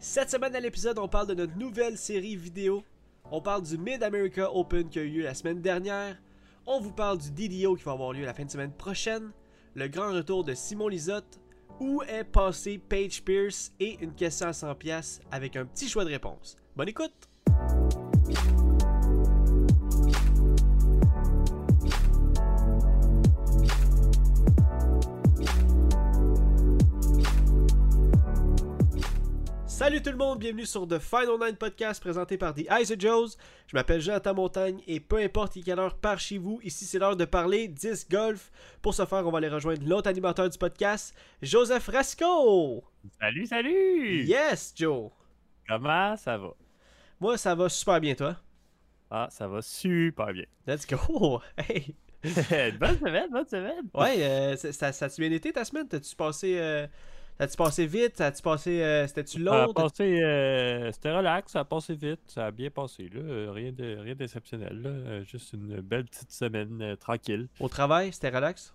Cette semaine à l'épisode, on parle de notre nouvelle série vidéo. On parle du Mid America Open qui a eu lieu la semaine dernière. On vous parle du DDO qui va avoir lieu la fin de semaine prochaine. Le grand retour de Simon Lisotte. Où est passé Paige Pierce? Et une question à 100$ avec un petit choix de réponse. Bonne écoute! Salut tout le monde, bienvenue sur The Final Nine Podcast présenté par The Eyes of Joes. Je m'appelle Jonathan Montagne et peu importe quelle heure par chez vous, ici c'est l'heure de parler 10 golf. Pour ce faire, on va aller rejoindre l'autre animateur du podcast, Joseph Rasco. Salut, salut! Yes, Joe. Comment ça va? Moi, ça va super bien, toi? Ah, ça va super bien. Let's go. Hey. bonne semaine, bonne semaine. Ouais, euh, ça, ça, ça bien été ta semaine? T'as-tu passé... euh, T'as-tu passé vite? T'as-tu passé... euh, C'était-tu Ça a long? passé, euh, c'était relax, ça a passé vite, ça a bien passé, là. euh, Rien de rien d'exceptionnel, là. euh, Juste une belle petite semaine euh, tranquille. Au travail, c'était relax?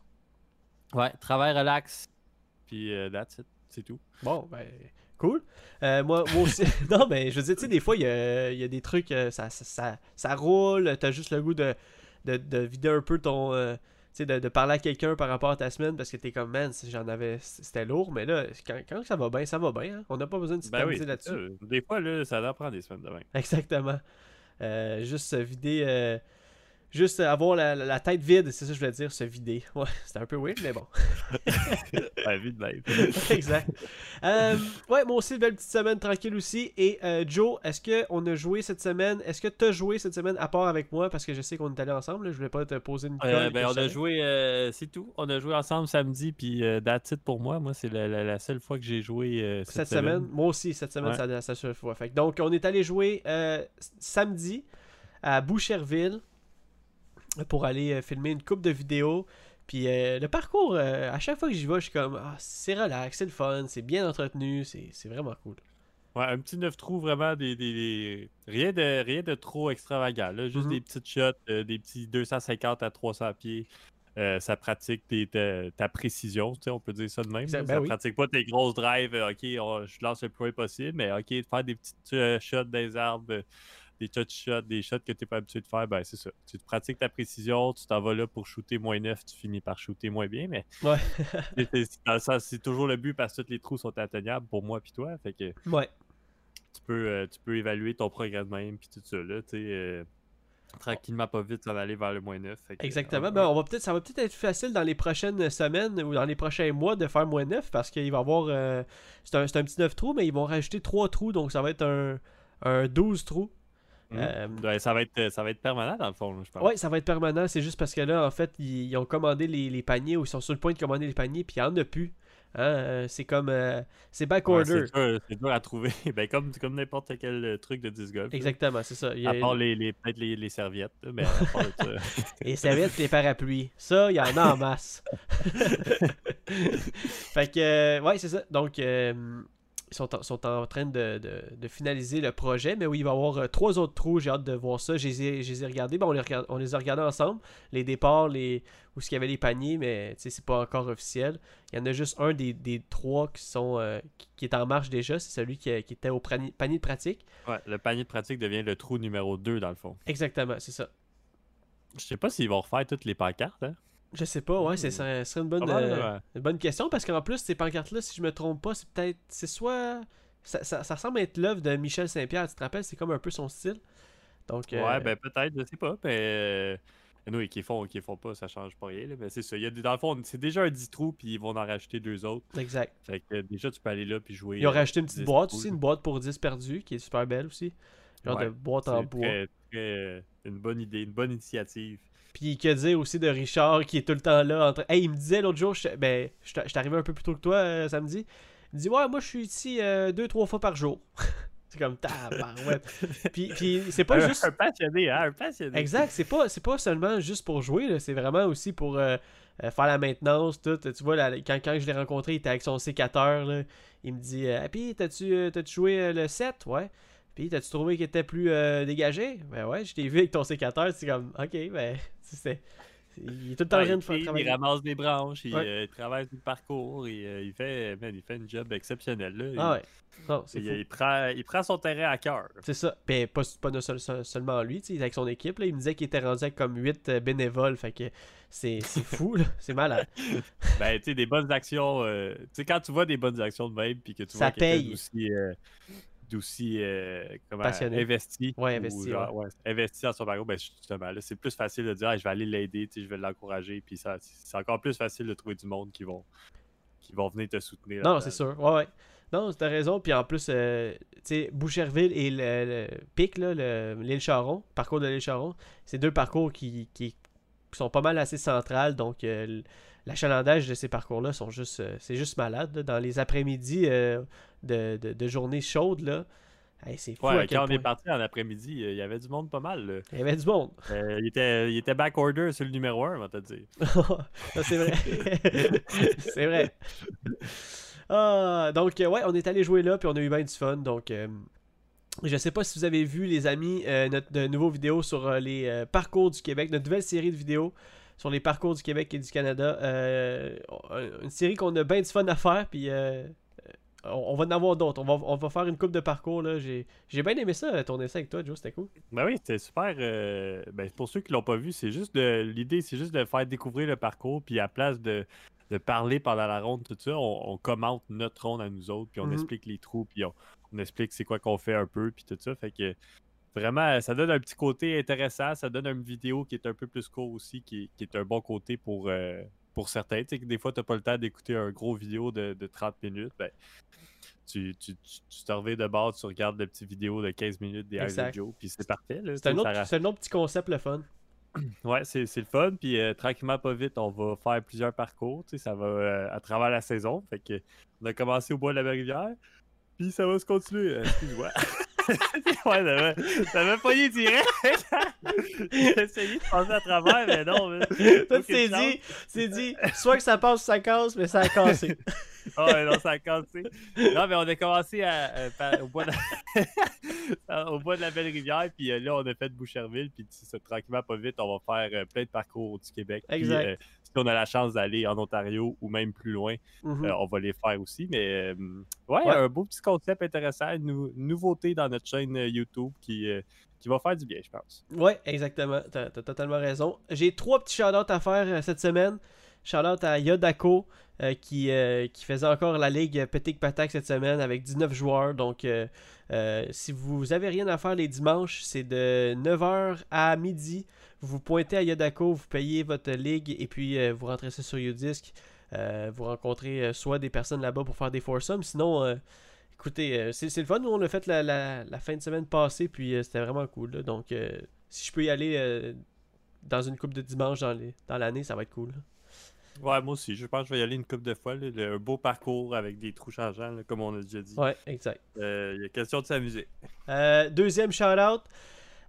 Ouais, travail relax. Puis euh, that's it, c'est tout. Bon, ben, cool. Euh, moi, moi aussi. non, mais je veux dire, tu sais, des fois, il y a, il y a des trucs, ça, ça, ça, ça roule, t'as juste le goût de, de, de vider un peu ton. euh, sais, de, de parler à quelqu'un par rapport à ta semaine parce que t'es comme, man, j'en avais. C'était lourd, mais là, quand, quand ça va bien, ça va bien. hein. On n'a pas besoin de Ben oui, s'éterniser là-dessus. euh, des fois, là, ça en prend des semaines de même. Exactement. Euh, juste se vider. Juste avoir la, la- la tête vide, c'est ça que je voulais dire, se vider. Ouais, c'était un peu weird, mais bon. La vie de même. exact. Euh, ouais, moi aussi, belle petite semaine tranquille aussi. Et euh, Joe, est-ce qu'on a joué cette semaine? Est-ce que tu as joué cette semaine à part avec moi? Parce que je sais qu'on est allés ensemble. là, je voulais pas te poser une colle. Euh, que ben, on a joué, euh, c'est tout. On a joué ensemble samedi, puis euh, that's it pour moi. Moi, c'est la, la- la seule fois que j'ai joué euh, cette, cette semaine. Moi aussi, cette semaine, Ouais. ça ça se fois. Fait que donc, on est allé jouer euh, samedi à Boucherville pour aller euh, filmer une coupe de vidéos. Puis euh, le parcours, euh, à chaque fois que j'y vais, je suis comme, ah, c'est relax, c'est le fun, c'est bien entretenu, c'est vraiment cool. Ouais, un petit neuf trous, vraiment, des, des- des- Rien, de, rien de trop extravagant. là, Juste Mhm. des petites shots, euh, des petits 250 à 300 pieds. Euh, ça pratique tes- ta, ta précision, on peut dire ça de même. Ben ça oui. pratique pas tes grosses drives, ok, on- je lance le plus loin possible, mais ok, de faire des petites euh, shots des arbres, des touch shots, des shots que tu n'es pas habitué de faire, ben c'est ça. Tu te pratiques ta précision, tu t'en vas là pour shooter moins neuf, tu finis par shooter moins bien, mais Ouais. c'est- toujours le but parce que tous les trous sont atteignables pour moi puis toi. Fait que ouais. tu peux, euh, tu peux évaluer ton progrès de même, puis tout ça, là, euh, tranquillement, pas vite, s'en aller vers le moins 9. Exactement. euh, Ben, on va peut-être, ça va peut-être être facile dans les prochaines semaines ou dans les prochains mois de faire moins 9 parce qu'il va y avoir. euh, c'est, un, un petit 9 trous, mais ils vont rajouter 3 trous, donc ça va être un, un 12 trous. Euh, ça, va être, ça va être permanent, dans le fond, je pense. Ouais, ça va être permanent. C'est juste parce que là, en fait, ils, ils ont commandé les, les paniers ou ils sont sur le point de commander les paniers, puis il n'y en a plus. Hein, euh, c'est comme. euh, c'est back Ouais, order. c'est dur, à trouver. ben, comme comme n'importe quel euh, truc de disc golf. là. Exactement, c'est ça. Il y a- À part les, les, peut-être les, les serviettes, mais à part de ça. Les serviettes et les parapluies. Ça, il y en a en masse. fait que, ouais, c'est ça. Donc, euh, sont en, sont en train de, de- de finaliser le projet. Mais oui, il va y avoir euh, trois autres trous. J'ai hâte de voir ça. Je les ai, je les ai regardés. Bon, on, les on les a regardés ensemble. Les départs, les, où est-ce qu'il y avait les paniers, mais c'est pas encore officiel. Il y en a juste un des, des trois qui sont euh, qui, qui est en marche déjà. C'est celui qui, qui était au prani- panier de pratique. Ouais, le panier de pratique devient le trou numéro 2, dans le fond. Exactement, c'est ça. Je sais pas s'ils vont refaire toutes les pancartes, hein. Je sais pas, ouais, c'est Hmm. ça serait une bonne, euh, une bonne question parce qu'en plus, ces pancartes-là, si je me trompe pas, c'est peut-être. C'est soit. Ça, ça, ça ressemble être l'œuvre de Michel Saint-Pierre, tu te rappelles, c'est comme un peu son style. Donc, euh, Ouais, ben peut-être, je sais pas, mais. euh, Oui, qu'ils font, qu'ils font pas, ça change pas rien. là, mais c'est ça. Il y a dans le fond, c'est déjà un 10 trous, puis ils vont en rajouter deux autres. exact. Fait que déjà, tu peux aller là puis jouer. Ils ont rajouté une petite 10 boîte trous, aussi, une boîte pour 10 perdus, qui est super belle aussi. Genre Ouais, de boîte en C'est bois. très- très, une bonne idée, une bonne initiative. Puis que dire aussi de Richard qui est tout le temps là. En train- Hey, il me disait l'autre jour, je, ben, arrivé un peu plus tôt que toi euh, samedi. Il me dit Ouais, moi je suis ici euh, deux, trois fois par jour. c'est comme tabarouette. puis, puis c'est pas un, juste. un passionné, hein, un passionné. Exact, c'est pas, c'est pas seulement juste pour jouer, c'est vraiment aussi pour euh, faire la maintenance, tout. Tu vois, là, quand, quand je l'ai rencontré, il était avec son sécateur, là. il me dit Ah, Puis, t'as-tu joué le 7 Ouais. Puis, t'as-tu trouvé qu'il était plus euh, dégagé? Ben ouais, je t'ai vu avec ton sécateur, c'est comme Ok, ben, c'est. Il est tout le temps en train de faire travailler. il ramasse des branches, il, Ouais. euh, il sur le parcours, euh, il, fait, man, il fait un job exceptionnel. Là. Ah ouais. Non, il, il prend, il prend son terrain à cœur. C'est ça. Ben, pas, pas de seul- seul- seulement lui, avec son équipe. Là, il me disait qu'il était rendu avec comme 8 bénévoles. Fait que c'est fou, là. C'est malade. Ben, tu sais, des bonnes actions. euh, tu sais, quand tu vois des bonnes actions de même, puis que tu Ça vois paye. d'aussi. D'aussi euh, investi. Ouais, ou investi, genre, ouais, investi dans son parcours, ben, justement, là, c'est plus facile de dire, Ah, je vais aller l'aider, je vais l'encourager, puis ça, c'est encore plus facile de trouver du monde qui vont, qui vont venir te soutenir. Non, c'est sûr. Ouais, ouais. Non, t'as raison. Puis en plus, euh, tu sais, Boucherville et le, le Pic, l'île Charon, parcours de l'île Charon, c'est deux parcours qui, qui sont pas mal assez centrales. Donc, euh, l'achalandage de ces parcours-là sont juste, euh, c'est juste malade. là. Dans les après-midi de, de, de journées chaudes, là, hey, c'est fou à Ouais, quel quand on est parti en après-midi, euh, il y avait du monde pas mal. là. Il y avait du monde. Euh, il, était, il était back order sur le numéro 1, on va te dire. C'est vrai. c'est vrai. Ah, donc, euh, ouais, on est allé jouer là, puis on a eu bien du fun. Donc, euh, je sais pas si vous avez vu, les amis, notre nouveau vidéo sur les parcours du Québec, notre nouvelle série de vidéos sur les parcours du Québec et du Canada. Une série qu'on a bien du fun à faire, puis on, va en avoir d'autres. On va, on va faire une coupe de parcours. là. J'ai j'ai bien aimé ça, tourner ça avec toi, Joe, c'était cool. Ben oui, c'était super. euh, ben, pour ceux qui l'ont pas vu, c'est juste de l'idée, c'est juste de faire découvrir le parcours, puis à place de, de parler pendant la ronde, tout ça, on, on commente notre ronde à nous autres, puis on Mhm. explique les trous, puis on, on explique c'est quoi qu'on fait un peu, puis tout ça. Fait que vraiment, ça donne un petit côté intéressant, ça donne une vidéo qui est un peu plus court aussi, qui, qui est un bon côté pour, euh, pour certains. Tu sais que des fois, tu n'as pas le temps d'écouter un gros vidéo de, de 30 minutes. Ben, tu, tu, tu, tu te reviens de bord, tu regardes le petit vidéo de 15 minutes des of Joe, puis c'est parfait. C'est un, autre- ça un autre petit concept, le fun. Ouais, c'est le fun. Puis euh, tranquillement, pas vite, on va faire plusieurs parcours. Tu sais, ça va euh, à travers la saison. Fait que on a commencé au bois de la rivière. Puis ça va se continuer. Euh, Excuse-moi. ouais, ça m'a- ça m'a pogné direct. J'ai essayé de passer à travers, mais non. mais- Toi, tu t'es dit, t'es dit, soit que ça passe ou ça casse, mais ça a cassé. Ah ouais, non, ça a cassé. Non, mais on a commencé à, euh, par- au, bois de la... au bois de la Belle Rivière, puis euh, là, on a fait Boucherville, puis tranquillement, pas vite, on va faire euh, plein de parcours du Québec. Exact. On a la chance d'aller en Ontario ou même plus loin, Mhm. euh, on va les faire aussi. Mais euh, ouais, Ouais. un beau petit concept intéressant, une nou- nouveauté dans notre chaîne euh, YouTube qui, qui va faire du bien, je pense. Ouais, exactement. T'as as totalement raison. J'ai trois petits shout à faire cette semaine. Shout-out à Yodako euh, qui, euh, qui faisait encore la ligue Petit Patak cette semaine avec 19 joueurs. Donc, euh, si vous avez rien à faire les dimanches, c'est de 9h à midi. Vous pointez à Yodako, vous payez votre ligue et puis vous rentrez ça sur Udisk. Euh, vous rencontrez soit des personnes là-bas pour faire des foursomes. Sinon, écoutez, c'est le fun. Nous, on l'a fait la, fin de semaine passée, puis c'était vraiment cool. Donc, si je peux y aller dans une coupe de dimanche dans l'année, ça va être cool. Ouais, moi aussi, je pense que je vais y aller une couple de fois. là, le- un beau parcours avec des trous changeants, là, comme on a déjà dit. Ouais, exact. Euh, Il y a question de s'amuser. Euh, deuxième shout-out.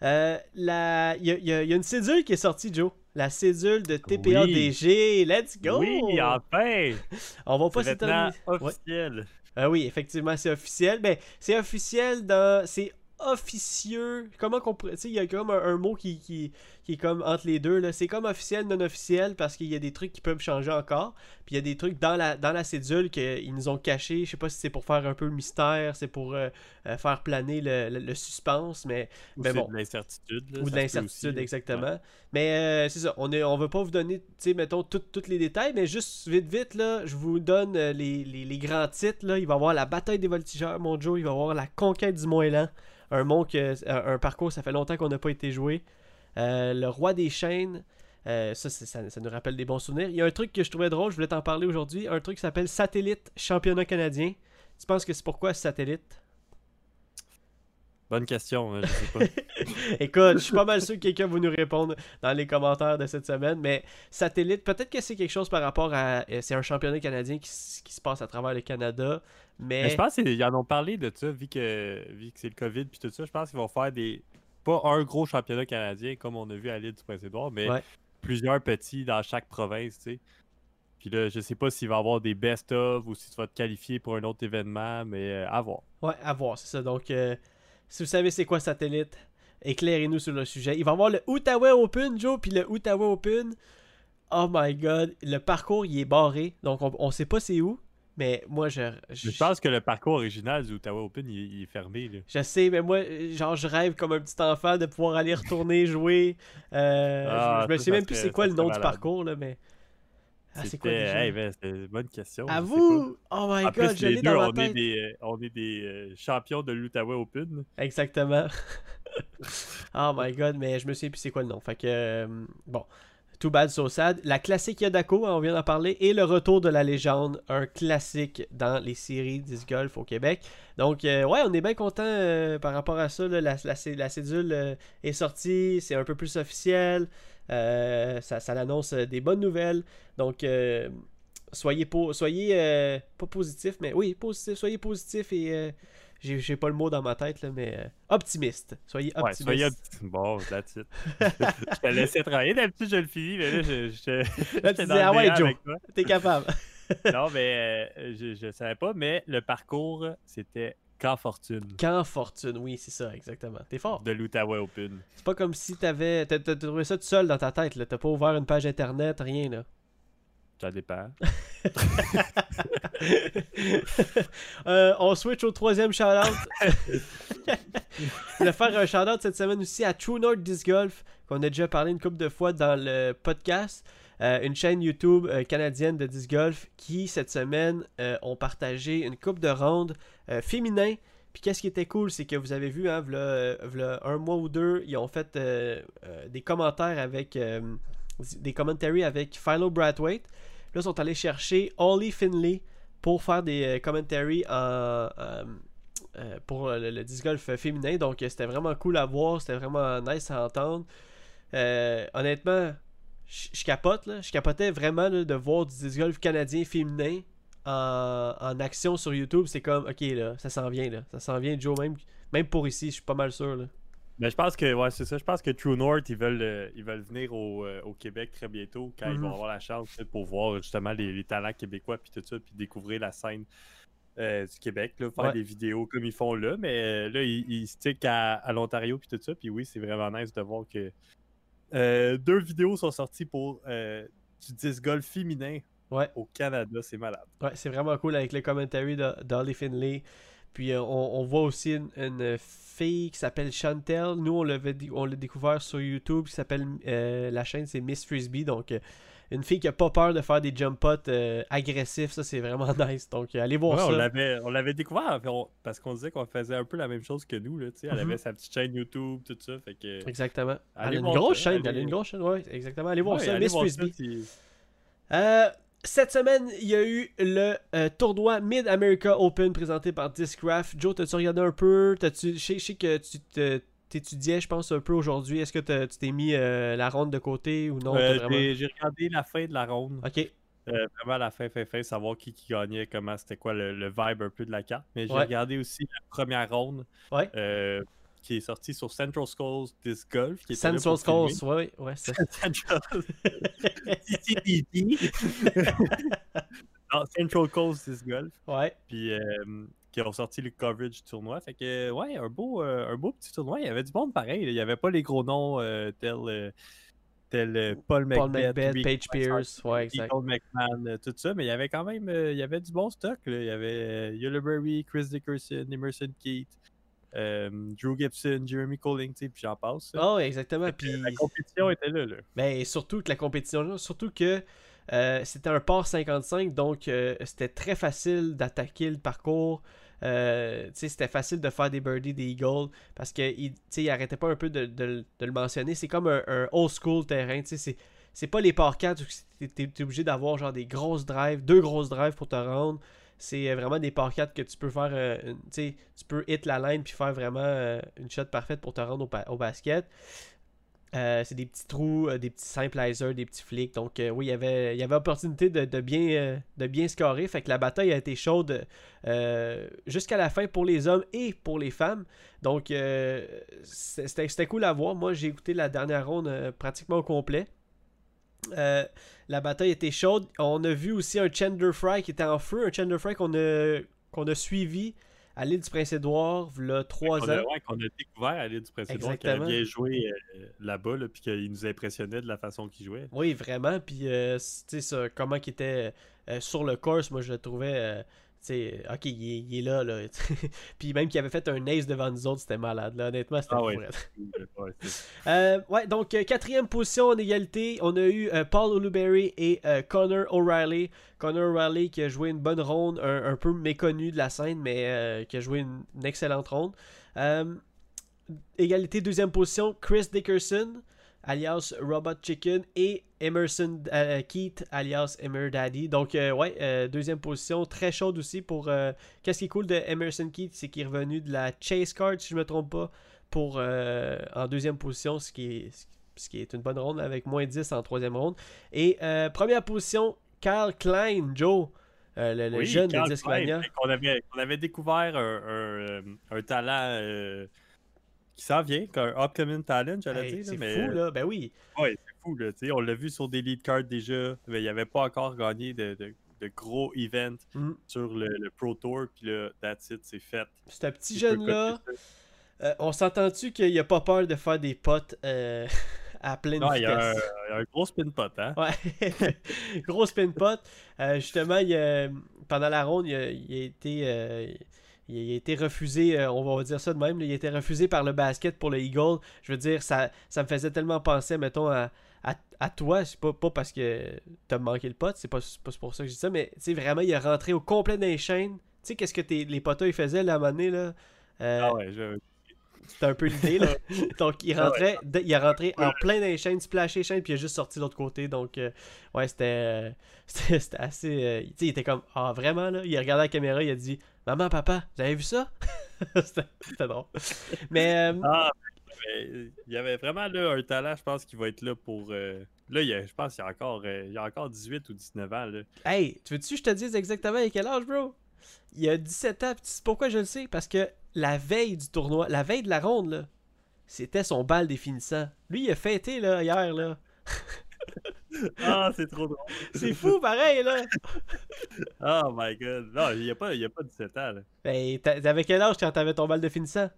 euh, la- Il y, a- il y a il y a une cédule qui est sortie, Joe. La cédule de TPA-DG. Let's go! Oui, enfin! On va pas C'est maintenant s'étonner. Ouais. officiel. Ah oui, effectivement, c'est officiel. Ben, c'est officiel dans. C'est officieux. Comment qu'on pourrait. Tu sais, il y a comme un, un mot qui, qui, qui est comme entre les deux. là. C'est comme officiel, non officiel, parce qu'il y a des trucs qui peuvent changer encore. Puis il y a des trucs dans la, dans la cédule qu'ils nous ont cachés. Je sais pas si c'est pour faire un peu le mystère, c'est pour euh, euh, faire planer le, le- le suspense, mais. Ou Mais bon. de l'incertitude. Ou de l'incertitude, exactement. Mais euh, c'est ça, on est, on veut pas vous donner, tu sais, mettons, tous les détails, mais juste vite, vite, là, je vous donne les, les- les grands titres. Là. Il va y avoir la bataille des voltigeurs, mon Joe. Il va y avoir la conquête du Moëlan. Un mont que, un, parcours, ça fait longtemps qu'on n'a pas été joué. Euh, le roi des chaînes. euh, ça, ça, ça nous rappelle des bons souvenirs. Il y a un truc que je trouvais drôle, je voulais t'en parler aujourd'hui. Un truc qui s'appelle Satellite Championnat canadien. Tu penses que c'est pourquoi Satellite? Bonne question, hein, je sais pas. Écoute, je suis pas mal sûr que quelqu'un va nous répondre dans les commentaires de cette semaine, mais satellite, peut-être que c'est quelque chose par rapport à. euh, C'est un championnat canadien qui se passe à travers le Canada, mais. Mais je pense qu'ils en ont parlé de ça, vu que, vu que c'est le COVID puis tout ça. Je pense qu'ils vont faire des. Pas un gros championnat canadien comme on a vu à l'île du Prince-Édouard, mais Ouais. plusieurs petits dans chaque province, tu sais. Puis là, je sais pas s'il va y avoir des best-of ou si tu vas te qualifier pour un autre événement, mais euh, à voir. Ouais, à voir, c'est ça. Donc, euh, si vous savez c'est quoi satellite, éclairez-nous sur le sujet. Il va y avoir le Outaouais Open, Joe, puis le Outaouais Open. Oh my god, le parcours il est barré, donc on, on sait pas c'est où. Mais moi, je. Je, pense que le parcours original du Ottawa Open, il, est fermé. Là. Je sais, mais moi, genre, je rêve comme un petit enfant de pouvoir aller retourner jouer. Euh, ah, je, me sais même plus c'est quoi le nom du parcours, là, mais. Ah, c'est quoi hey, ben, C'est une bonne question. À vous! Oh my god, je l'ai dans ma on Est des, euh, on est des euh, champions de l'Ottawa Open. Exactement. oh my god, mais je me sais plus c'est quoi le nom. Fait que, bon. Bad So. La classique Yadako, hein, on vient d'en parler, et le retour de la légende, un classique dans les séries disc golf au Québec. Donc, euh, ouais, on est bien content euh, par rapport à ça. la, cédule euh, est sortie, c'est un peu plus officiel. ça, ça annonce des bonnes nouvelles. Donc, soyez, soyez pas positif, mais oui, positif, soyez positif et j'ai pas le mot dans ma tête, là, mais euh, optimiste. Soyez optimiste. Ouais, soyez optimiste. Bon, that's it. je te laissais travailler. D'habitude, je le finis, mais là, je, je, là, tu disais, ah ouais, Joe, t'es capable. non, mais euh, je, je savais pas, mais le parcours, c'était Quand Fortune. Quand Fortune, oui, c'est ça, exactement. T'es fort. De l'Outaouais Open. C'est pas comme si t'avais. T'as trouvé ça tout seul dans ta tête, là. T'as pas ouvert une page internet, rien, là. Euh, on switch au troisième shout-out. Je vais faire un shout-out cette semaine aussi à True North Disc Golf, qu'on a déjà parlé une couple de fois dans le podcast. Euh, une chaîne YouTube euh, canadienne de disc golf qui, cette semaine, ont partagé une coupe de rondes féminin. Puis qu'est-ce qui était cool, c'est que vous avez vu, hein, un mois ou deux, ils ont fait des commentaires avec des commentaries avec Philo Brathwaite. Là, ils sont allés chercher Ollie Finley pour faire des euh, commentaries euh, euh, pour le, disc golf féminin. Donc, c'était vraiment cool à voir. C'était vraiment nice à entendre. honnêtement, je capote. Je capotais vraiment de voir du disc golf canadien féminin en, action sur YouTube. C'est comme, ok, là, ça s'en vient. Là. Ça s'en vient, Joe, même, même pour ici. Je suis pas mal sûr. Là. Mais je pense que ouais, c'est ça. Je pense que True North, ils veulent, euh, ils veulent venir au, euh, au, Québec très bientôt quand ils vont mhm. avoir la chance pour voir justement les, talents québécois puis tout ça, puis découvrir la scène euh, du Québec, là, faire des vidéos comme ils font là. Mais là, ils, ils stickent à, à l'Ontario puis tout ça. Puis oui, c'est vraiment nice de voir que deux vidéos sont sorties pour du disc golf féminin au Canada. C'est malade. Ouais, c'est vraiment cool avec les commentaires d'Ollie Finley. Puis euh, on, voit aussi une, fille qui s'appelle Chantel. Nous, on l'a découvert sur YouTube, qui s'appelle euh, la chaîne, c'est Miss Frisbee. Donc, euh, une fille qui a pas peur de faire des jump pots agressifs, ça c'est vraiment nice. Donc, allez voir ça. On l'avait découvert parce qu'on disait qu'on faisait un peu la même chose que nous. Là, elle mhm. avait sa petite chaîne YouTube, tout ça. Fait que, exactement. Elle a une grosse chaîne. Elle a une grosse chaîne, ouais, exactement. Allez voir ça, Miss Frisbee. Euh, cette semaine, il y a eu le euh, tournoi Mid America Open présenté par Discraft. Joe, t'as-tu regardé un peu? Je sais que tu t'étudiais, je pense, un peu aujourd'hui. Est-ce que tu t'es mis euh, la ronde de côté ou non? Euh, J'ai regardé la fin de la ronde. Ok. vraiment la fin, fin, fin, savoir qui, qui gagnait, comment c'était quoi le, vibe un peu de la carte. Mais j'ai regardé aussi la première ronde. Ouais qui est sorti sur Central Skulls Disc Golf. Qui Central Skulls, oui, ouais, c'est Central. Central Coast Disc Golf. Ouais. Puis euh, qui ont sorti le coverage du tournoi. Fait que, ouais, un beau, euh, un beau petit tournoi. Il y avait du monde pareil. Il n'y avait pas les gros noms euh, tels. tel Paul McBeth, Page Pierce, ouais, exact. Paul McMahon, tout ça, mais il y avait quand même il y avait du bon stock. Là. Il y avait Yuleberry, Chris Dickerson, Emerson Keith, euh, Drew Gibson, Jeremy Colling, puis j'en passe. Oh, exactement. Puis... La compétition était là. là. Mais surtout que la compétition, surtout que euh, c'était un port 55, donc euh, c'était très facile d'attaquer le parcours. c'était facile de faire des birdies, des eagles, parce qu'il il arrêtait pas un peu de, le mentionner. C'est comme un, old school terrain. C'est, c'est pas les par 4 où tu es, obligé d'avoir genre des grosses drives, deux grosses drives pour te rendre. C'est euh, vraiment des par 4 que tu peux faire. Euh, tu peux hit la line puis faire vraiment euh, une shot parfaite pour te rendre au, basket. c'est des petits trous, des petits simplisers, des petits flicks. Donc oui, il y avait, il y avait opportunité de, bien, de bien scorer. Fait que la bataille a été chaude jusqu'à la fin pour les hommes et pour les femmes. Donc c'était cool à voir. Moi j'ai écouté la dernière ronde pratiquement au complet. Euh, la bataille était chaude. On a vu aussi un Chandler Fry qui était en feu, un Chandler Fry qu'on a, qu'on a suivi à l'île du Prince-Édouard, trois Qu'on ans. a, ouais, qu'on a découvert à l'île du Prince-Édouard, qu'il a Exactement. bien joué euh, là-bas, là, puis qu'il nous impressionnait de la façon qu'il jouait. Oui, vraiment. Puis, euh, tu sais, comment il était euh, sur le course, moi, je le trouvais. Sais, ok, il est, il est là, là. Puis même qu'il avait fait un ace devant nous autres, c'était malade, là. Honnêtement, c'était Ah ouais. Ouais, Euh, ouais, donc euh, quatrième position en égalité, on a eu euh, Paul Oluberry et euh, Connor O'Reilly. Connor O'Reilly qui a joué une bonne ronde, un, un peu méconnu de la scène, mais qui a joué une, une excellente ronde. Égalité deuxième position, Chris Dickerson, alias Robot Chicken, et Emerson euh, Keith, alias Emer Daddy. Donc, euh, ouais, euh, deuxième position, très chaude aussi pour. Qu'est-ce qui est cool de Emerson Keith, c'est qu'il est revenu de la Chase Card, si je me trompe pas, pour en deuxième position, ce qui est. Ce qui est une bonne ronde avec moins 10 en troisième ronde. Et première position, Carl Klein, Joe, euh, le, le Oui, jeune Carl de Discmania. Qu'on avait, découvert un, un, un talent euh, qui s'en vient, un upcoming talent, j'allais Hey, dire. c'est mais, fou, là. Ben oui. Ouais, c'est fou, là. On l'a vu sur des lead cards déjà, mais il n'avait pas encore gagné de, de- de gros events Mm. sur le, le Pro Tour, puis là, that's it, c'est fait. Ce petit Il peut jeune-là, euh, on s'entend-tu qu'il a pas peur de faire des potes euh, à pleine Non, il y a un, vitesse? il y a un gros spin pot, hein? Ouais, gros spin pot. Euh, justement, il pendant la ronde, il a, il a été, il a été refusé, euh, on va dire ça de même, il a été refusé par le basket pour le Eagle. Je veux dire, ça, ça me faisait tellement penser, mettons, à, à, à toi. C'est pas, pas parce que t'as manqué le pot, c'est pas, pas pour ça que je dis ça, mais tu vraiment, il est rentré au complet dans les chaînes. Tu sais, qu'est-ce que les potos ils faisaient là, à là? Euh, Ah ouais, je- c'était un peu l'idée, là. donc, il Ah rentrait, il est rentré en plein dans les chaînes, splashé les chaînes, puis il a juste sorti de l'autre côté. Donc, euh, ouais, c'était, euh, assez. euh, tu sais, il était comme, ah, vraiment, là? Il a regardé la caméra, il a dit, maman, papa, vous avez vu ça? c'était, drôle. Mais, euh, Ah, mais il y avait vraiment là, un talent, je pense, qui va être là pour. euh, Là, il y a- je pense qu'il y a encore, il y a encore 18 ou 19 ans. Là. hey, tu veux-tu que je te dise exactement à quel âge, bro? Il a 17 ans, puis tu sais pourquoi je le sais? Parce que la veille du tournoi, la veille de la ronde, là, c'était son bal définissant. Lui, il a fêté, là, hier, là. Ah, c'est trop drôle. C'est fou, pareil, là. Oh my god. Non, il n'y a, pas- y a pas 17 ans. Là. Ben, t'a- t'avais quel âge quand t'avais ton bal de finissant?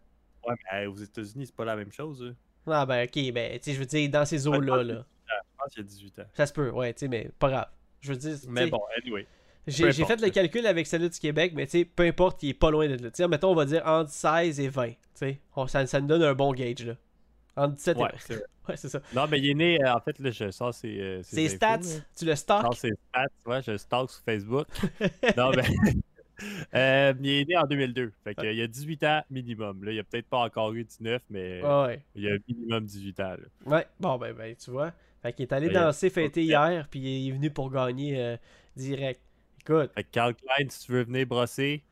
Ouais, mais aux États-Unis, c'est pas la même chose. là. Ah, ben, ok, ben, tu sais, je veux dire, dans ces eaux-là, là. Je pense qu'il y a 18 ans. Ça se peut, ouais, tu sais, mais pas grave. Je veux dire, Mais bon, anyway. J'ai fait le calcul avec celle du Québec, mais tu sais, peu importe, il est pas loin d'être là. Tu sais, mettons, on va dire entre 16 et 20. Tu sais, On- ça, ça nous donne un bon gauge, là. Entre 17 Ouais, et 20. c'est vrai. Ouais, c'est ça. Non, mais il est né, euh, en fait, là, je sors ses, euh, ses infos, stats, là. tu le Je stock. sors ses stats, ouais, je stalk sur Facebook. non, mais. euh, il est né en 2002. Fait qu'il y a 18 ans minimum. Là, il a peut-être pas encore eu 19, mais Ouais. il a minimum 18 ans. là. Ouais, bon, ben, ben, tu vois. Fait qu'il est allé il danser, fêter hier, puis il est venu pour gagner euh, direct. Écoute, Fait que Carl Klein, si tu veux venir brosser,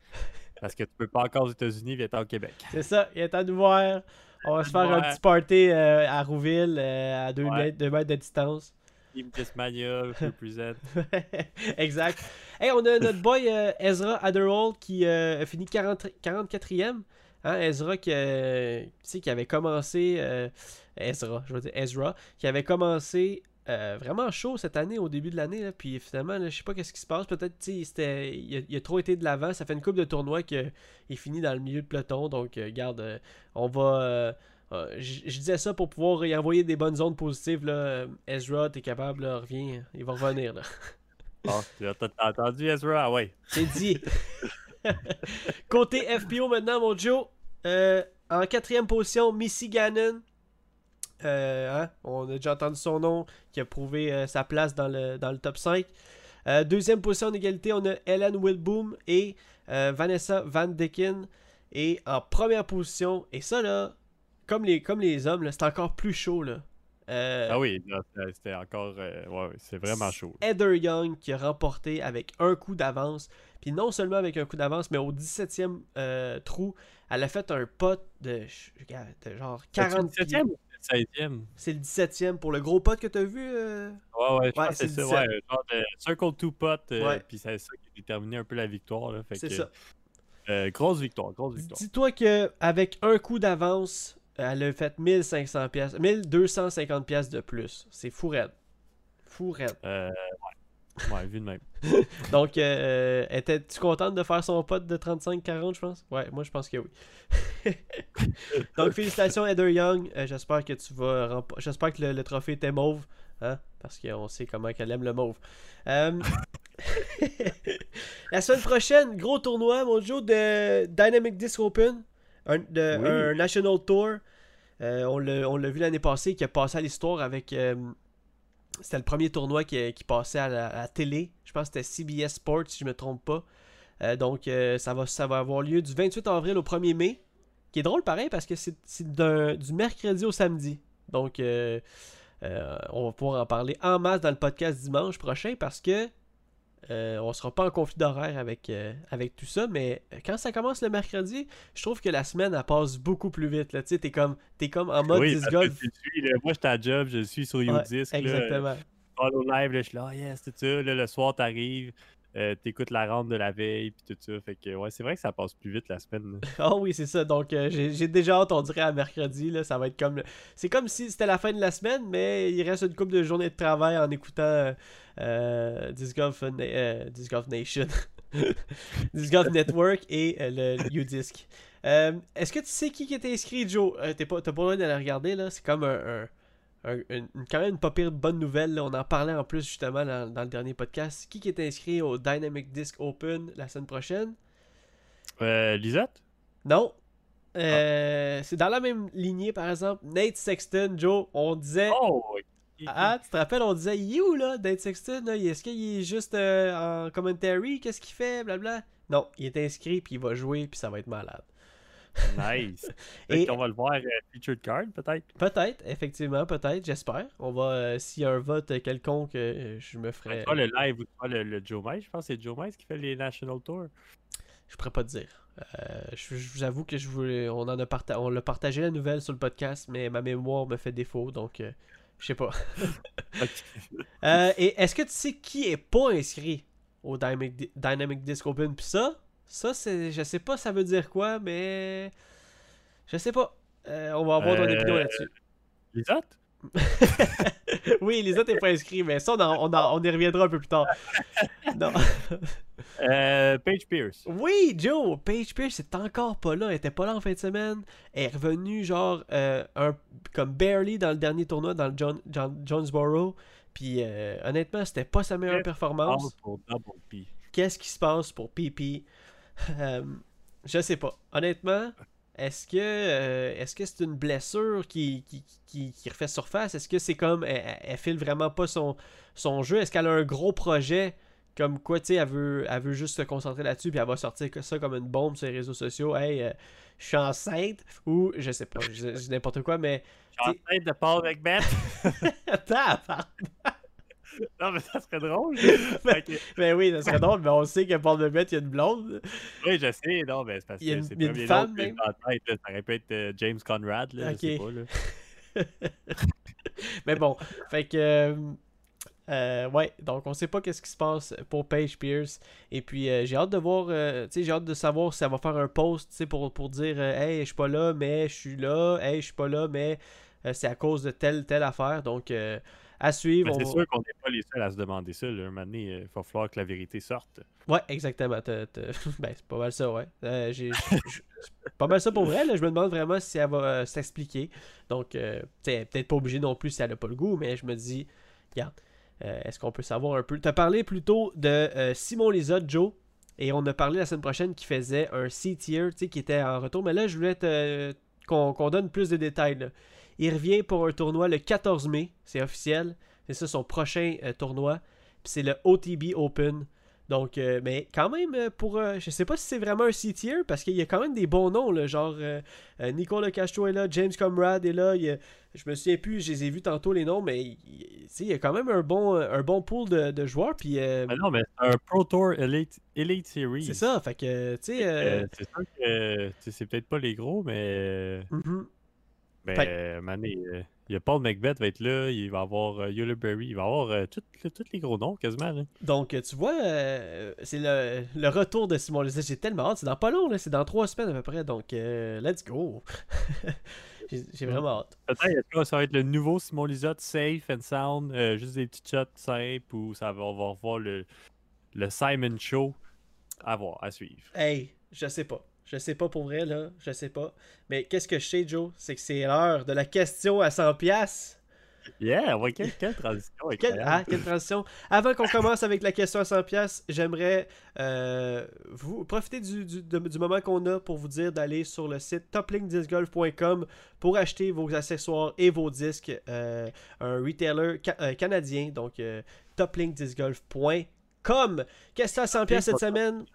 parce que tu peux pas encore aux États-Unis, viens au Québec. c'est ça, il est à nous voir. On va se faire un petit party euh, à Rouville, euh, à 2 Ouais. mètres, de distance. Team Dismania, represent. exact. Hey, on a notre boy euh, Ezra Adderall qui a fini 40, 44e. Hein, Ezra qui, qui avait commencé. Ezra, je veux dire Ezra, qui avait commencé euh, vraiment chaud cette année, au début de l'année. là, Puis finalement, là, je sais pas qu'est-ce qui se passe. Peut-être c'était- il, a, il a trop été de l'avant. Ça fait une coupe de tournoi qu'il finit dans le milieu de peloton. Donc, euh, garde, euh, on va. je disais ça pour pouvoir y envoyer des bonnes ondes positives. Là. Ezra, t'es capable, là, reviens. Il va revenir. Là. Bon, tu as t'as entendu Ezra? Ah ouais. C'est dit. Côté FPO maintenant, mon Joe. En quatrième position, Missy Gannon. Euh, hein, On a déjà entendu son nom, qui a prouvé euh, sa place dans le, dans le top 5. Euh, deuxième position en égalité, on a Ellen Wilboom et Vanessa Van Decken. Et en première position, et ça là, comme les, comme les hommes, c'est encore plus chaud. Là. Ah oui, c'était- encore. ouais, c'est vraiment chaud. Heather Young qui a remporté avec un coup d'avance. Puis non seulement avec un coup d'avance, mais au 17e euh, trou, elle a fait un pot de, genre 40 pieds. 17e ou 16e? C'est le 17e pour le gros pot que tu as vu. euh? Ouais, ouais, je Ouais, pense que c'est ça. 17. Ouais, genre de Circle to pot, euh, Ouais. puis c'est ça qui a déterminé un peu la victoire. là, fait C'est que, ça. euh, grosse victoire, grosse victoire. Dis-toi qu'avec un coup d'avance, elle a fait 1500 pièces, 1250 pièces de plus. C'est fou raide. Fou raide. Euh, Ouais, vu de même. Donc, euh, étais-tu contente de faire son pote de 35-40, je pense? Ouais, moi, je pense que oui. Donc, félicitations, Heather Young. Euh, j'espère que tu vas J'espère que le, le trophée était mauve. Hein? Parce qu'on sait comment qu'elle aime le mauve. Euh, La semaine prochaine, gros tournoi, mon Joe, de Dynamic Disc Open. Un, de- Oui. un National Tour. Euh, on l'a vu l'année passée, qui a passé à l'histoire avec. C'était le premier tournoi qui, passait à la, télé. Je pense que c'était CBS Sports, si je me trompe pas. Euh, donc, euh, ça, va, avoir lieu du 28 avril au 1er mai. Qui est drôle pareil parce que c'est du mercredi au samedi. Donc, euh, on va pouvoir en parler en masse dans le podcast dimanche prochain parce que euh, on sera pas en conflit d'horaire avec, euh, avec tout ça. Mais quand ça commence le mercredi, je trouve que la semaine, elle passe beaucoup plus vite. là. Tu sais, t'es comme, t'es comme en mode oui, parce que tu le suis, là. Moi, à job, je suis sur Ouais, YouDisc. là. Exactement. Follow live, là, je suis là, Ah, yes, tout ça. Là, le soir, t'arrives, euh, t'écoutes la ronde de la veille, puis tout ça. Fait que, ouais, c'est vrai que ça passe plus vite la semaine. Ah oui, c'est ça. Donc, euh, j'ai déjà hâte, on dirait, à mercredi. Là, ça va être comme. C'est comme si c'était la fin de la semaine, mais il reste une couple de journées de travail en écoutant euh, euh, Nation, Disc Golf Network et le U-Disc. Est-ce que tu sais qui était inscrit, Joe? Pas, t'as pas loin de le regarder, là. C'est comme un- un- une- une- quand même une pas pire bonne nouvelle. là. On en parlait en plus justement dans, dans le dernier podcast. Qui qui est inscrit au Dynamic Disc Open la semaine prochaine? Euh, Lisette? non. Euh, C'est dans la même lignée, par exemple. Nate Sexton, Joe, on disait. Oh! Ah, tu te rappelles, on disait, il est où là, Nate Sexton? Est-ce qu'il est juste euh, en commentary? Qu'est-ce qu'il fait? Blabla. Non, il est inscrit, puis il va jouer, puis ça va être malade. Nice. Et- on va le voir euh, featured card, peut-être? Peut-être, effectivement, peut-être, j'espère. On va, euh, s'il y a un vote quelconque, euh, je me ferai. Pas le live ou pas le, le Joe Mice. Je pense que c'est Joe Mice qui fait les National Tours. Je pourrais pas te dire. Euh, je, je vous avoue que je voulais, on en a parta- on l'a partagé la nouvelle sur le podcast, mais ma mémoire me fait défaut, donc je sais pas. Et est-ce que tu sais qui est pas inscrit au Dynamic, Dynamic Disc Open? Puis ça, ça c'est, je sais pas ça veut dire quoi, mais je sais pas. Euh, on va avoir ton Euh, opinion là-dessus. Lisette? oui, les autres n'est pas inscrit, mais ça, on, en- on, en- on y reviendra un peu plus tard. Non. Euh, Paige Pierce. Oui, Joe, Paige Pierce est encore pas là. Elle était pas là en fin de semaine. Elle est revenue, genre, euh, un, comme barely dans le dernier tournoi, dans le John, John- Jonesboro. Puis, euh, honnêtement, c'était pas sa meilleure performance. Qu'est-ce qui se passe pour PP Je sais pas. Honnêtement, est-ce que euh, est-ce que c'est une blessure qui, qui, qui, qui refait surface? Est-ce que c'est comme elle, file vraiment pas son, son jeu? Est-ce qu'elle a un gros projet? Comme quoi, tu sais, elle veut, elle veut juste se concentrer là-dessus, puis elle va sortir ça comme une bombe sur les réseaux sociaux. Hey, euh, je suis enceinte, ou je sais pas, je, n'importe quoi, mais. Je suis en train de Paul McBeth. Tabarnak! non, mais ça serait drôle. Mais oui, ça serait drôle, mais on sait que Paul Bebet, il y a une blonde. oui, je sais. Non, mais c'est parce Il y a que une- c'est en tête, là. Ça aurait pu être euh, James Conrad, là. Ok. Je sais pas, là. Mais bon, fait que. euh, euh, ouais, donc on sait pas qu'est-ce qui se passe pour Paige Pierce. Et puis j'ai hâte de voir, tu sais, j'ai hâte de savoir si elle va faire un post, tu sais, pour, pour dire Hey, je suis pas là, mais je suis là. Hey, je suis pas là, mais c'est à cause de telle, telle affaire. Donc, euh, à suivre. On c'est va- sûr qu'on n'est pas les seuls à se demander ça. Là. Un moment donné, il va falloir que la vérité sorte. Ouais, exactement. Ben, c'est pas mal ça, ouais. Euh, j'ai- pas mal ça pour vrai. Là. Je me demande vraiment si elle va euh, s'expliquer. Donc, euh, peut-être pas obligée non plus si elle a pas le goût, mais je me dis, regarde, euh, est-ce qu'on peut savoir un peu? Tu as parlé plutôt de euh, Simon Lizotte, Joe. Et on a parlé la semaine prochaine qui faisait un C-tier, tu sais, qui était en retour. Mais là, je voulais qu'on donne plus de détails. là. Il revient pour un tournoi le 14 mai, c'est officiel. C'est ça son prochain euh, tournoi. Puis c'est le OTB Open. Donc, euh, mais quand même, euh, pour. euh, je sais pas si c'est vraiment un C-tier parce qu'il y a quand même des bons noms, là, genre Nicolas Castro est là, James Comrade est là. il a- je me souviens plus, je les ai vus tantôt les noms, mais il, il- y a quand même un bon, un bon pool de, de joueurs. Puis Mais non, mais c'est un Pro Tour Elite, Elite Series. c'est ça, fait que, tu sais. C'est sûr que c'est peut-être pas les gros, mais. mhm. Mais Fait- euh, Mané, euh, il y a Paul McBeth va être là, il va avoir euh, Berry, il va avoir euh, tous les gros noms quasiment. Là. Donc, tu vois, c'est le, le retour de Simon Lisette. J'ai tellement hâte. C'est dans pas long, là. C'est dans trois semaines à peu près. Donc, euh, let's go. J'ai vraiment hâte. Peut-être ça va être le nouveau Simon Lizotte, safe and sound, euh, juste des petits shots simples, ou ça va, on va revoir le, le Simon Show? À voir, à suivre. Hey, je sais pas. Je sais pas pour vrai, là. Je sais pas. Mais qu'est-ce que je sais, Joe? C'est que c'est l'heure de la question à 100$. piastres. Yeah, ouais, quelle, quelle transition Quelle, ah, quelle transition. Avant qu'on commence avec la question à 100$, piastres, j'aimerais euh, vous profiter du, du- de- du moment qu'on a pour vous dire d'aller sur le site toplinkdiscgolf.com pour acheter vos accessoires et vos disques. euh, un retailer ca- euh, canadien, donc toplinkdiscgolf.com. Question à 100$ piastres cette semaine.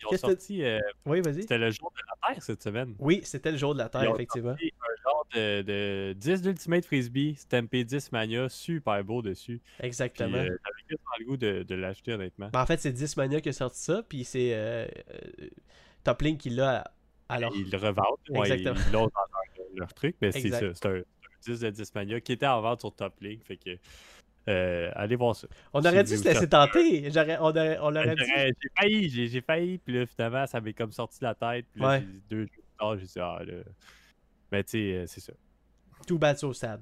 Ils ont qu'est-ce que- sorti, euh, Oui, vas-y. c'était le jour de la Terre cette semaine. Oui, c'était le jour de la Terre, Ils ont effectivement. sorti un genre de, de 10 d'Ultimate Frisbee, Stampé 10 Mania, super beau dessus. Puis, Exactement. euh, j'avais quasiment le goût de, de l'acheter, honnêtement. Ben, en fait, c'est 10 Mania qui a sorti ça, puis c'est euh, euh, Toplink qui l'a. Alors, Ils le revendent, ouais, Exactement. ils l'ont dans leur, leur truc, mais c'est ça. C'est un, c'est un 10 de 10 Mania qui était en vente sur Top League. Fait que, euh, allez voir ça. on aurait dû se laisser tenter. J'aurais- on aurait, on aurait J'ai failli, j'ai j'ai failli, puis là, finalement, ça m'est comme sorti de la tête. Puis là, Ouais. j'ai dit deux jours plus tard, j'ai dit, ah là. Mais tu sais, euh, c'est ça. Too bad, so sad.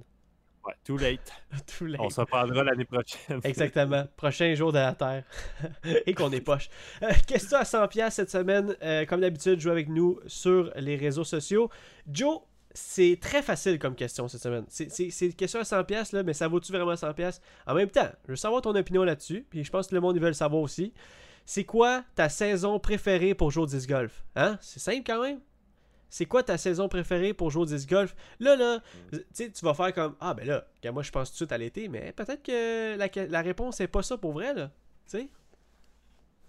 Ouais, too late. Too late. On se reprendra l'année prochaine. Exactement. Prochain jour de la Terre. Et qu'on est poche. Euh, question à 100$ piastres cette semaine. Euh, comme d'habitude, joue avec nous sur les réseaux sociaux. Joe, c'est très facile comme question cette semaine. C'est- une question à 100$, piastres, là, mais ça vaut-tu vraiment 100$? piastres? En même temps, je veux savoir ton opinion là-dessus. Puis je pense que le monde, veut le savoir aussi. C'est quoi ta saison préférée pour jouer au disc golf? Hein? C'est simple quand même. C'est quoi ta saison préférée pour jouer au disc golf? Là, là, tu sais, tu vas faire comme Ah, ben là, moi je pense tout de suite à l'été, mais peut-être que la, la réponse c'est pas ça pour vrai, là. Tu sais,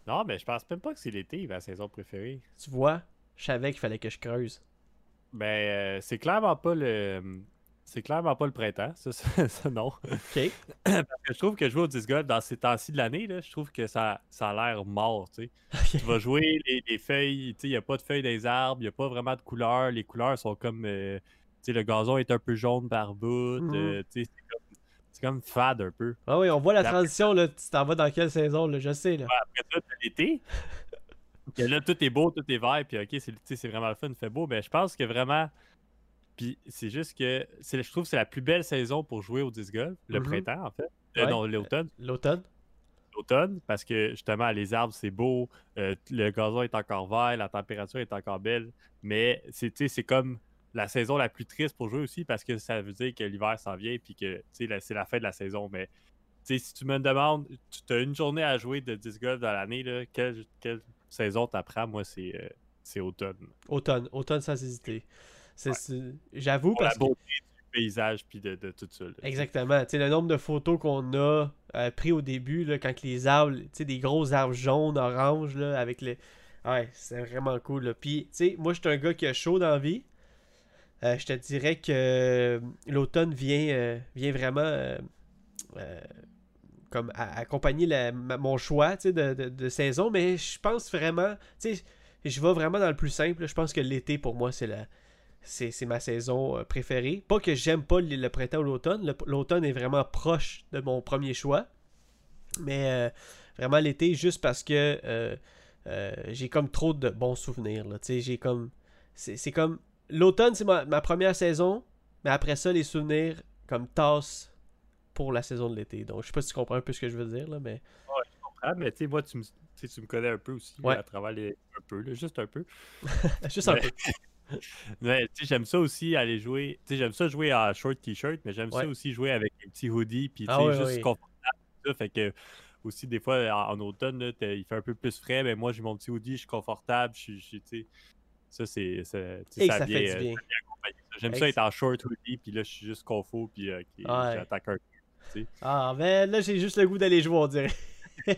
Non, mais je pense même pas que c'est l'été, ma saison préférée. tu vois, je savais qu'il fallait que je creuse. Ben, euh, c'est clairement pas le. C'est clairement pas le printemps, ça, ça, ça, non. Ok. Parce que je trouve que jouer au disc golf dans ces temps-ci de l'année, là, je trouve que ça, ça a l'air mort, tu sais. Tu vas jouer les, les feuilles, tu sais, il n'y a pas de feuilles les arbres, il n'y a pas vraiment de couleurs. Les couleurs sont comme. euh, tu sais, le gazon est un peu jaune par bout, Mhm. euh, tu sais, c'est comme, fade un peu. Ah oui, on voit la La- transition, là. Tu t'en vas dans quelle saison, là? Je sais, là. Après ça, l'été. Et là, tout est beau, tout est vert, puis ok, c'est vraiment le fun, il fait beau, mais je pense que vraiment. Puis c'est juste que je trouve que c'est la plus belle saison pour jouer au disc golf, le Mhm. printemps en fait. Euh, Ouais. non, l'automne. L'automne? L'automne, parce que justement, les arbres, c'est beau, euh, le gazon est encore vert, la température est encore belle, mais c'est comme la saison la plus triste pour jouer aussi, parce que ça veut dire que l'hiver s'en vient, puis que c'est la fin de la saison, mais si tu me demandes, tu as une journée à jouer de disc golf dans l'année, là, quelle, quelle saison t'apprends? Moi, c'est euh, c'est automne. Automne. Automne sans hésiter. Ouais. J'avoue, Pour la parce que. beauté du paysage puis de, de tout ça. là. Exactement. Tu sais, le nombre de photos qu'on a euh, pris au début, là, quand les arbres, tu sais, des gros arbres jaunes, oranges, là, avec les. Ouais, c'est vraiment cool. Là. Puis, tu sais, moi, je suis un gars qui a chaud dans la vie. Euh, je te dirais que euh, l'automne vient, vient vraiment comme accompagner mon choix de, de- saison, mais je pense vraiment, tu je vais vraiment dans le plus simple. Je pense que l'été, pour moi, c'est la, c'est ma saison euh, préférée. Pas que j'aime pas le, printemps ou l'automne. L'automne est vraiment proche de mon premier choix. Mais euh, vraiment l'été, juste parce que euh, j'ai comme trop de bons souvenirs. J'ai comme. C'est c'est comme. L'automne, c'est ma, ma première saison. Mais après ça, les souvenirs comme tassent pour la saison de l'été. Donc, je sais pas si tu comprends un peu ce que je veux dire, là, mais. Ah, mais tu sais, moi, tu me, tu me connais un peu aussi, Ouais. à travers les... Un peu, là, juste un peu. Juste un peu. Mais tu sais, j'aime ça aussi aller jouer. Tu sais, j'aime ça jouer en short t-shirt, mais j'aime Ouais. ça aussi jouer avec un petit hoodie, puis tu Ah sais, ouais, juste confortable. Ça, fait que aussi, des fois, en, en automne, là, il fait un peu plus frais, mais moi, j'ai mon petit hoodie, je suis confortable, je suis, je tu sais, ça, c'est, ça ça fait du bien. J'aime ça être en short hoodie, puis là, je suis juste confo, puis euh, qui- Ouais. j'attaque un Ah, mais là, j'ai juste le goût d'aller jouer, on dirait.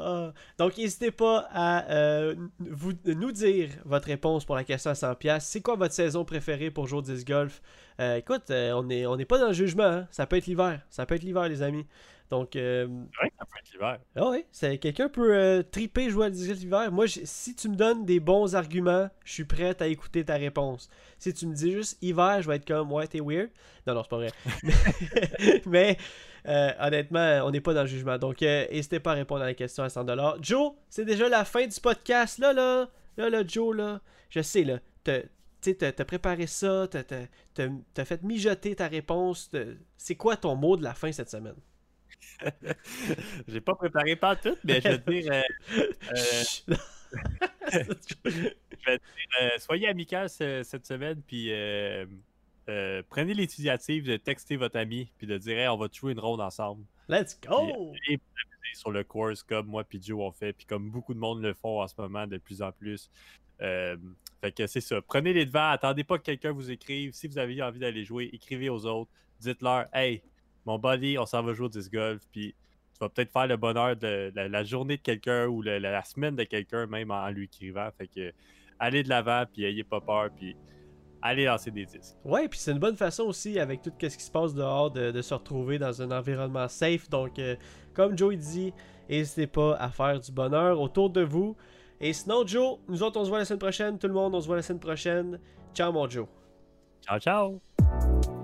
Ah, donc, n'hésitez pas à euh, vous, nous dire votre réponse pour la question à 100$. C'est quoi votre saison préférée pour jouer au disc golf? Euh, écoute, euh, on n'est on est pas dans le jugement. hein. Ça peut être l'hiver. Ça peut être l'hiver, les amis. Donc, euh, Ouais, ça peut être l'hiver. ah c'est quelqu'un peut euh, triper jouer à disc golf l'hiver. Moi, si tu me donnes des bons arguments, je suis prêt à écouter ta réponse. Si tu me dis juste hiver, je vais être comme ouais, t'es weird. Non, non, c'est pas vrai. Mais, euh, honnêtement, on n'est pas dans le jugement. Donc, euh, n'hésitez pas à répondre à la question à 100$. Joe, c'est déjà la fin du podcast. Là, là, là, là, Joe, là, je sais, là, t'as- tu sais, t'as préparé ça, t'as fait mijoter ta réponse. C'est quoi ton mot de la fin cette semaine? J'ai pas préparé pas tout, mais je veux dire, euh, euh, Chut. euh, soyez amical ce- cette semaine, puis euh, euh, prenez l'initiative de texter votre ami, puis de dire Hey, on va jouer une ronde ensemble. Let's Puis, go! vous amuser sur le course comme moi puis Joe on fait, puis comme beaucoup de monde le font en ce moment de plus en plus. Euh, fait que c'est ça. Prenez les devants, attendez pas que quelqu'un vous écrive. Si vous avez envie d'aller jouer, écrivez aux autres. Dites-leur Hey, mon buddy, on s'en va jouer au disc golf, puis tu vas peut-être faire le bonheur de la, la journée de quelqu'un ou le- la, la semaine de quelqu'un, même en, en lui écrivant. Fait que allez de l'avant, puis ayez pas peur, puis allez lancer des disques. Ouais, puis c'est une bonne façon aussi, avec tout ce qui se passe dehors, de, de se retrouver dans un environnement safe. Donc, euh, comme Joe dit, n'hésitez pas à faire du bonheur autour de vous. Et sinon, Joe, nous autres, on se voit la semaine prochaine. Tout le monde, on se voit la semaine prochaine. Ciao, mon Joe. Ciao, ciao!